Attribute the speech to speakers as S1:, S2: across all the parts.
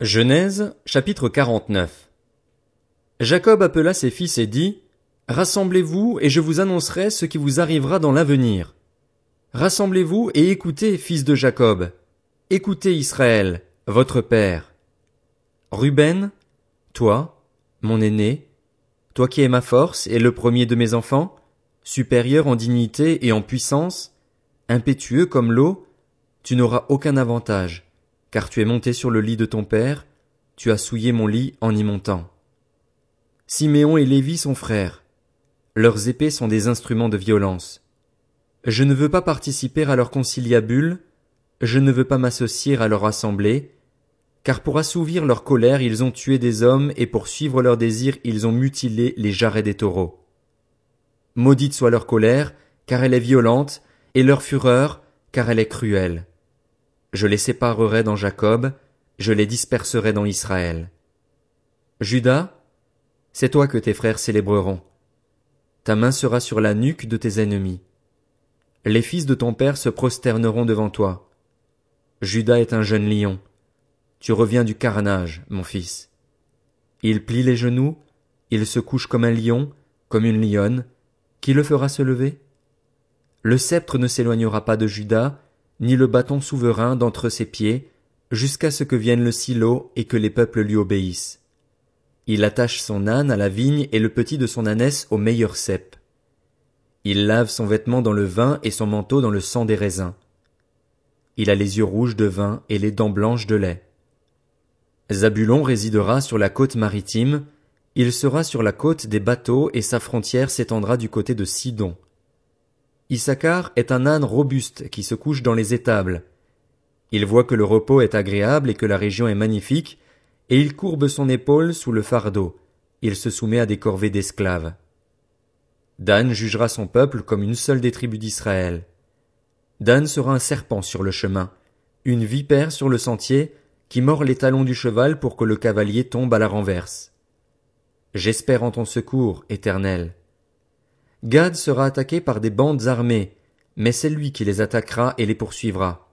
S1: Genèse, chapitre 49 Jacob appela ses fils et dit, Rassemblez-vous et je vous annoncerai ce qui vous arrivera dans l'avenir. Rassemblez-vous et écoutez, fils de Jacob. Écoutez Israël, votre père. Ruben, toi, mon aîné, toi qui es ma force et le premier de mes enfants, supérieur en dignité et en puissance, impétueux comme l'eau, tu n'auras aucun avantage car tu es monté sur le lit de ton père, tu as souillé mon lit en y montant. Siméon et Lévi sont frères. Leurs épées sont des instruments de violence. Je ne veux pas participer à leur conciliabule, je ne veux pas m'associer à leur assemblée, car pour assouvir leur colère ils ont tué des hommes et pour suivre leurs désirs ils ont mutilé les jarrets des taureaux. Maudite soit leur colère, car elle est violente, et leur fureur, car elle est cruelle. Je les séparerai dans Jacob, je les disperserai dans Israël. Judas, c'est toi que tes frères célébreront. Ta main sera sur la nuque de tes ennemis. Les fils de ton père se prosterneront devant toi. Judas est un jeune lion. Tu reviens du carnage, mon fils. Il plie les genoux, il se couche comme un lion, comme une lionne. Qui le fera se lever? Le sceptre ne s'éloignera pas de Judas, ni le bâton souverain d'entre ses pieds, jusqu'à ce que vienne le silo et que les peuples lui obéissent. Il attache son âne à la vigne et le petit de son ânesse au meilleur cep. Il lave son vêtement dans le vin et son manteau dans le sang des raisins. Il a les yeux rouges de vin et les dents blanches de lait. Zabulon résidera sur la côte maritime, il sera sur la côte des bateaux et sa frontière s'étendra du côté de Sidon. Issachar est un âne robuste qui se couche dans les étables. Il voit que le repos est agréable et que la région est magnifique, et il courbe son épaule sous le fardeau. Il se soumet à des corvées d'esclaves. Dan jugera son peuple comme une seule des tribus d'Israël. Dan sera un serpent sur le chemin, une vipère sur le sentier, qui mord les talons du cheval pour que le cavalier tombe à la renverse. J'espère en ton secours, éternel. Gad sera attaqué par des bandes armées, mais c'est lui qui les attaquera et les poursuivra.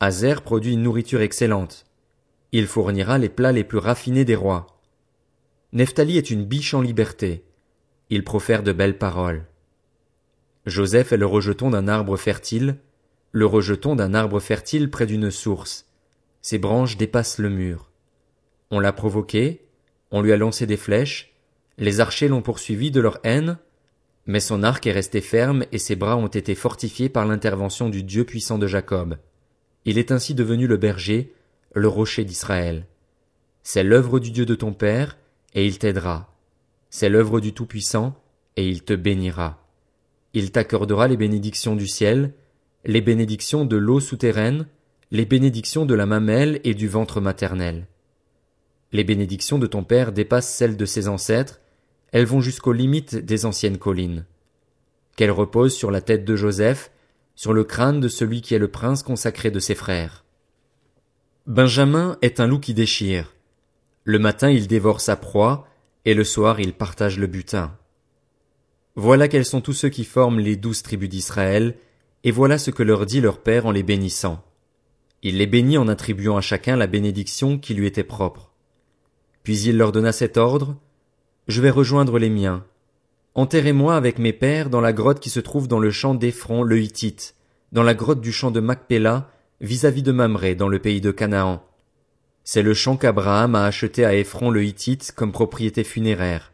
S1: Azer produit une nourriture excellente. Il fournira les plats les plus raffinés des rois. Nephtali est une biche en liberté. Il profère de belles paroles. Joseph est le rejeton d'un arbre fertile, le rejeton d'un arbre fertile près d'une source. Ses branches dépassent le mur. On l'a provoqué, on lui a lancé des flèches, les archers l'ont poursuivi de leur haine, mais son arc est resté ferme et ses bras ont été fortifiés par l'intervention du Dieu puissant de Jacob. Il est ainsi devenu le berger, le rocher d'Israël. C'est l'œuvre du Dieu de ton Père, et il t'aidera. C'est l'œuvre du Tout-Puissant, et il te bénira. Il t'accordera les bénédictions du ciel, les bénédictions de l'eau souterraine, les bénédictions de la mamelle et du ventre maternel. Les bénédictions de ton Père dépassent celles de ses ancêtres, elles vont jusqu'aux limites des anciennes collines. Qu'elles reposent sur la tête de Joseph, sur le crâne de celui qui est le prince consacré de ses frères. Benjamin est un loup qui déchire. Le matin il dévore sa proie, et le soir il partage le butin. Voilà quels sont tous ceux qui forment les douze tribus d'Israël, et voilà ce que leur dit leur père en les bénissant. Il les bénit en attribuant à chacun la bénédiction qui lui était propre. Puis il leur donna cet ordre, je vais rejoindre les miens. Enterrez-moi avec mes pères dans la grotte qui se trouve dans le champ d'Ephron le Hittite, dans la grotte du champ de Macpéla, vis-à-vis de Mamré dans le pays de Canaan. C'est le champ qu'Abraham a acheté à Ephron le Hittite comme propriété funéraire.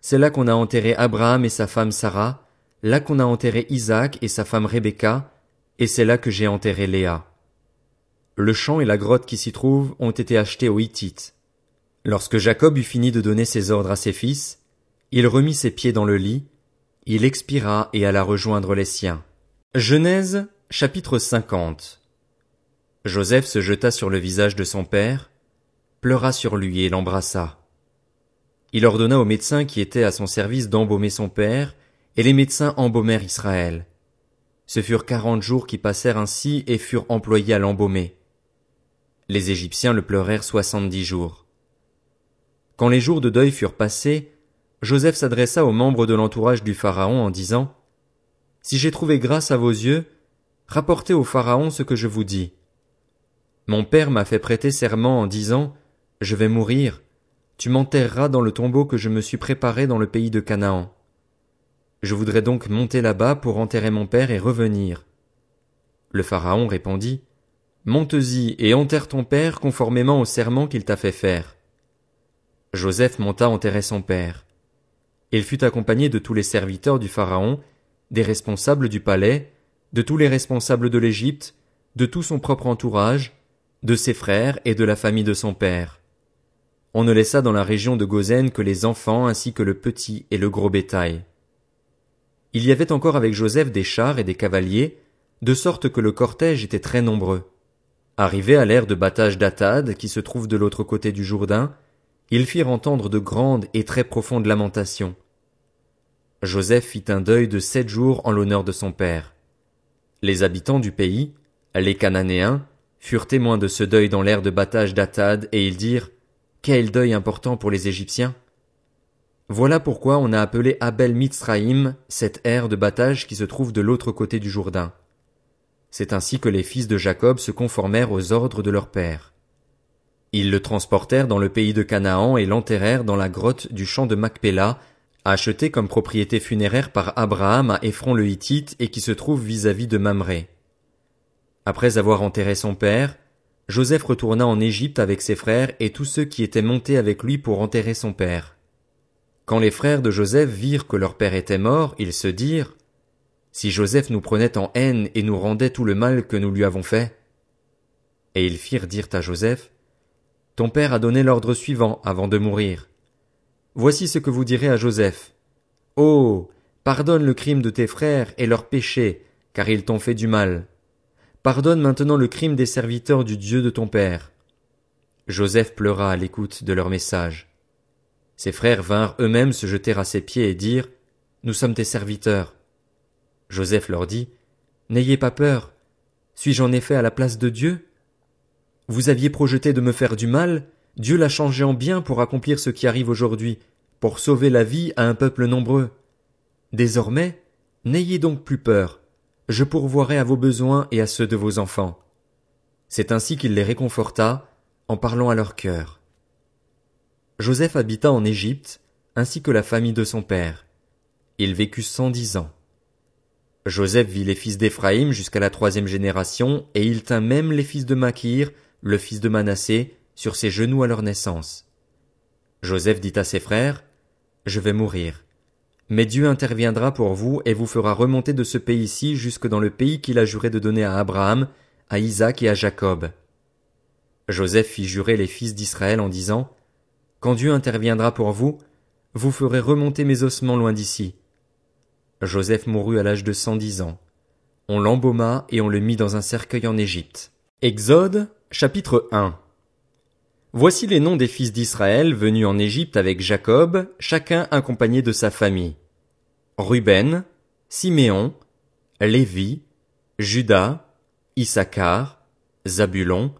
S1: C'est là qu'on a enterré Abraham et sa femme Sarah, là qu'on a enterré Isaac et sa femme Rebecca, et c'est là que j'ai enterré Léa. Le champ et la grotte qui s'y trouvent ont été achetés aux Hittites. Lorsque Jacob eut fini de donner ses ordres à ses fils, il remit ses pieds dans le lit, il expira et alla rejoindre les siens. Genèse, chapitre 50 Joseph se jeta sur le visage de son père, pleura sur lui et l'embrassa. Il ordonna aux médecins qui étaient à son service d'embaumer son père, et les médecins embaumèrent Israël. Ce furent quarante jours qui passèrent ainsi et furent employés à l'embaumer. Les Égyptiens le pleurèrent soixante-dix jours. Quand les jours de deuil furent passés, Joseph s'adressa aux membres de l'entourage du Pharaon en disant Si j'ai trouvé grâce à vos yeux, rapportez au Pharaon ce que je vous dis. Mon père m'a fait prêter serment en disant, Je vais mourir, tu m'enterreras dans le tombeau que je me suis préparé dans le pays de Canaan. Je voudrais donc monter là-bas pour enterrer mon père et revenir. Le pharaon répondit, Monte-y et enterre ton père conformément au serment qu'il t'a fait faire. Joseph monta enterrer son père. Il fut accompagné de tous les serviteurs du pharaon, des responsables du palais, de tous les responsables de l'Égypte, de tout son propre entourage, de ses frères et de la famille de son père. On ne laissa dans la région de Gozen que les enfants ainsi que le petit et le gros bétail. Il y avait encore avec Joseph des chars et des cavaliers, de sorte que le cortège était très nombreux. Arrivé à l'ère de battage d'Atad, qui se trouve de l'autre côté du Jourdain, ils firent entendre de grandes et très profondes lamentations. Joseph fit un deuil de sept jours en l'honneur de son père. Les habitants du pays, les Cananéens, furent témoins de ce deuil dans l'ère de battage d'Atad, et ils dirent, Quel deuil important pour les Égyptiens! Voilà pourquoi on a appelé Abel Mitzraïm cette ère de battage qui se trouve de l'autre côté du Jourdain. C'est ainsi que les fils de Jacob se conformèrent aux ordres de leur père. Ils le transportèrent dans le pays de Canaan et l'enterrèrent dans la grotte du champ de Macpéla, achetée comme propriété funéraire par Abraham à Ephron le Hittite et qui se trouve vis-à-vis de Mamré. Après avoir enterré son père, Joseph retourna en Égypte avec ses frères et tous ceux qui étaient montés avec lui pour enterrer son père. Quand les frères de Joseph virent que leur père était mort, ils se dirent, Si Joseph nous prenait en haine et nous rendait tout le mal que nous lui avons fait. Et ils firent dire à Joseph, Ton père a donné l'ordre suivant avant de mourir. Voici ce que vous direz à Joseph. Oh. Pardonne le crime de tes frères et leurs péchés, car ils t'ont fait du mal. Pardonne maintenant le crime des serviteurs du Dieu de ton père. Joseph pleura à l'écoute de leur message. Ses frères vinrent eux-mêmes se jeter à ses pieds et dire Nous sommes tes serviteurs. Joseph leur dit N'ayez pas peur. Suis-je en effet à la place de Dieu? Vous aviez projeté de me faire du mal, Dieu l'a changé en bien pour accomplir ce qui arrive aujourd'hui, pour sauver la vie à un peuple nombreux. Désormais, n'ayez donc plus peur. Je pourvoirai à vos besoins et à ceux de vos enfants. C'est ainsi qu'il les réconforta, en parlant à leur cœur. Joseph habita en Égypte, ainsi que la famille de son père. Il vécut cent dix ans. Joseph vit les fils d'Éphraïm jusqu'à la troisième génération, et il tint même les fils de Makir, le fils de Manassé, sur ses genoux à leur naissance. Joseph dit à ses frères, Je vais mourir. Mais Dieu interviendra pour vous et vous fera remonter de ce pays-ci jusque dans le pays qu'il a juré de donner à Abraham, à Isaac et à Jacob. Joseph fit jurer les fils d'Israël en disant, quand Dieu interviendra pour vous, vous ferez remonter mes ossements loin d'ici. Joseph mourut à l'âge de cent dix ans. On l'embauma et on le mit dans un cercueil en Égypte. Exode, chapitre 1. Voici les noms des fils d'Israël venus en Égypte avec Jacob, chacun accompagné de sa famille. Ruben, Siméon, Lévi, Judas, Issachar, Zabulon,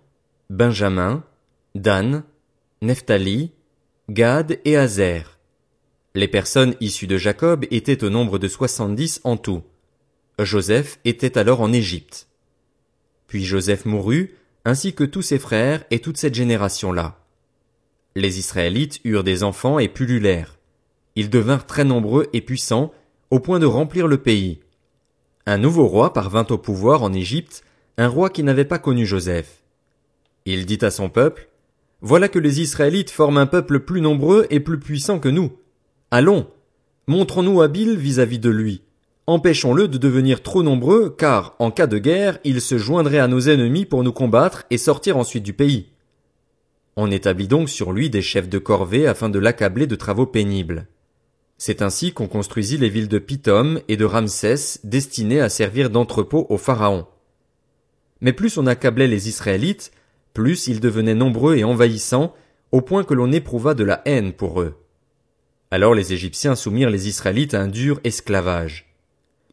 S1: Benjamin, Dan, Nephtali, Gad et Azer. Les personnes issues de Jacob étaient au nombre de soixante-dix en tout. Joseph était alors en Égypte. Puis Joseph mourut, ainsi que tous ses frères et toute cette génération-là. Les Israélites eurent des enfants et pullulèrent. Ils devinrent très nombreux et puissants, au point de remplir le pays. Un nouveau roi parvint au pouvoir en Égypte, un roi qui n'avait pas connu Joseph. Il dit à son peuple, voilà que les Israélites forment un peuple plus nombreux et plus puissant que nous. Allons, montrons-nous habiles vis-à-vis de lui. Empêchons-le de devenir trop nombreux, car, en cas de guerre, il se joindrait à nos ennemis pour nous combattre et sortir ensuite du pays. On établit donc sur lui des chefs de corvée afin de l'accabler de travaux pénibles. C'est ainsi qu'on construisit les villes de Pithom et de Ramsès destinées à servir d'entrepôt au pharaon. Mais plus on accablait les Israélites, plus ils devenaient nombreux et envahissants, au point que l'on éprouva de la haine pour eux. Alors les Égyptiens soumirent les Israélites à un dur esclavage.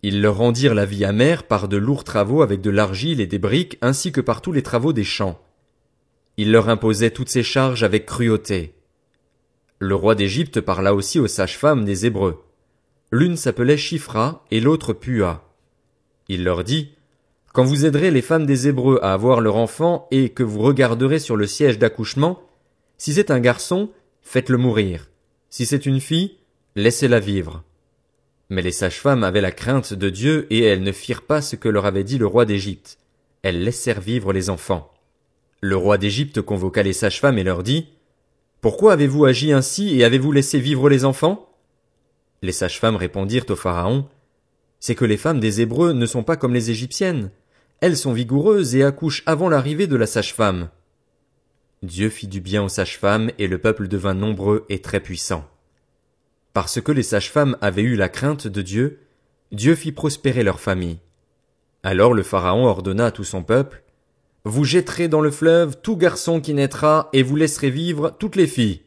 S1: Ils leur rendirent la vie amère par de lourds travaux avec de l'argile et des briques ainsi que par tous les travaux des champs. Ils leur imposaient toutes ces charges avec cruauté. Le roi d'Égypte parla aussi aux sages-femmes des Hébreux. L'une s'appelait Chifra et l'autre Pua. Il leur dit, Quand vous aiderez les femmes des Hébreux à avoir leur enfant et que vous regarderez sur le siège d'accouchement, si c'est un garçon, faites-le mourir. Si c'est une fille, laissez-la vivre. Mais les sages-femmes avaient la crainte de Dieu et elles ne firent pas ce que leur avait dit le roi d'Égypte. Elles laissèrent vivre les enfants. Le roi d'Égypte convoqua les sages-femmes et leur dit, Pourquoi avez-vous agi ainsi et avez-vous laissé vivre les enfants? Les sages-femmes répondirent au pharaon, C'est que les femmes des Hébreux ne sont pas comme les Égyptiennes. Elles sont vigoureuses et accouchent avant l'arrivée de la sage-femme. Dieu fit du bien aux sages-femmes et le peuple devint nombreux et très puissant. Parce que les sages-femmes avaient eu la crainte de Dieu, Dieu fit prospérer leur famille. Alors le Pharaon ordonna à tout son peuple, Vous jetterez dans le fleuve tout garçon qui naîtra et vous laisserez vivre toutes les filles.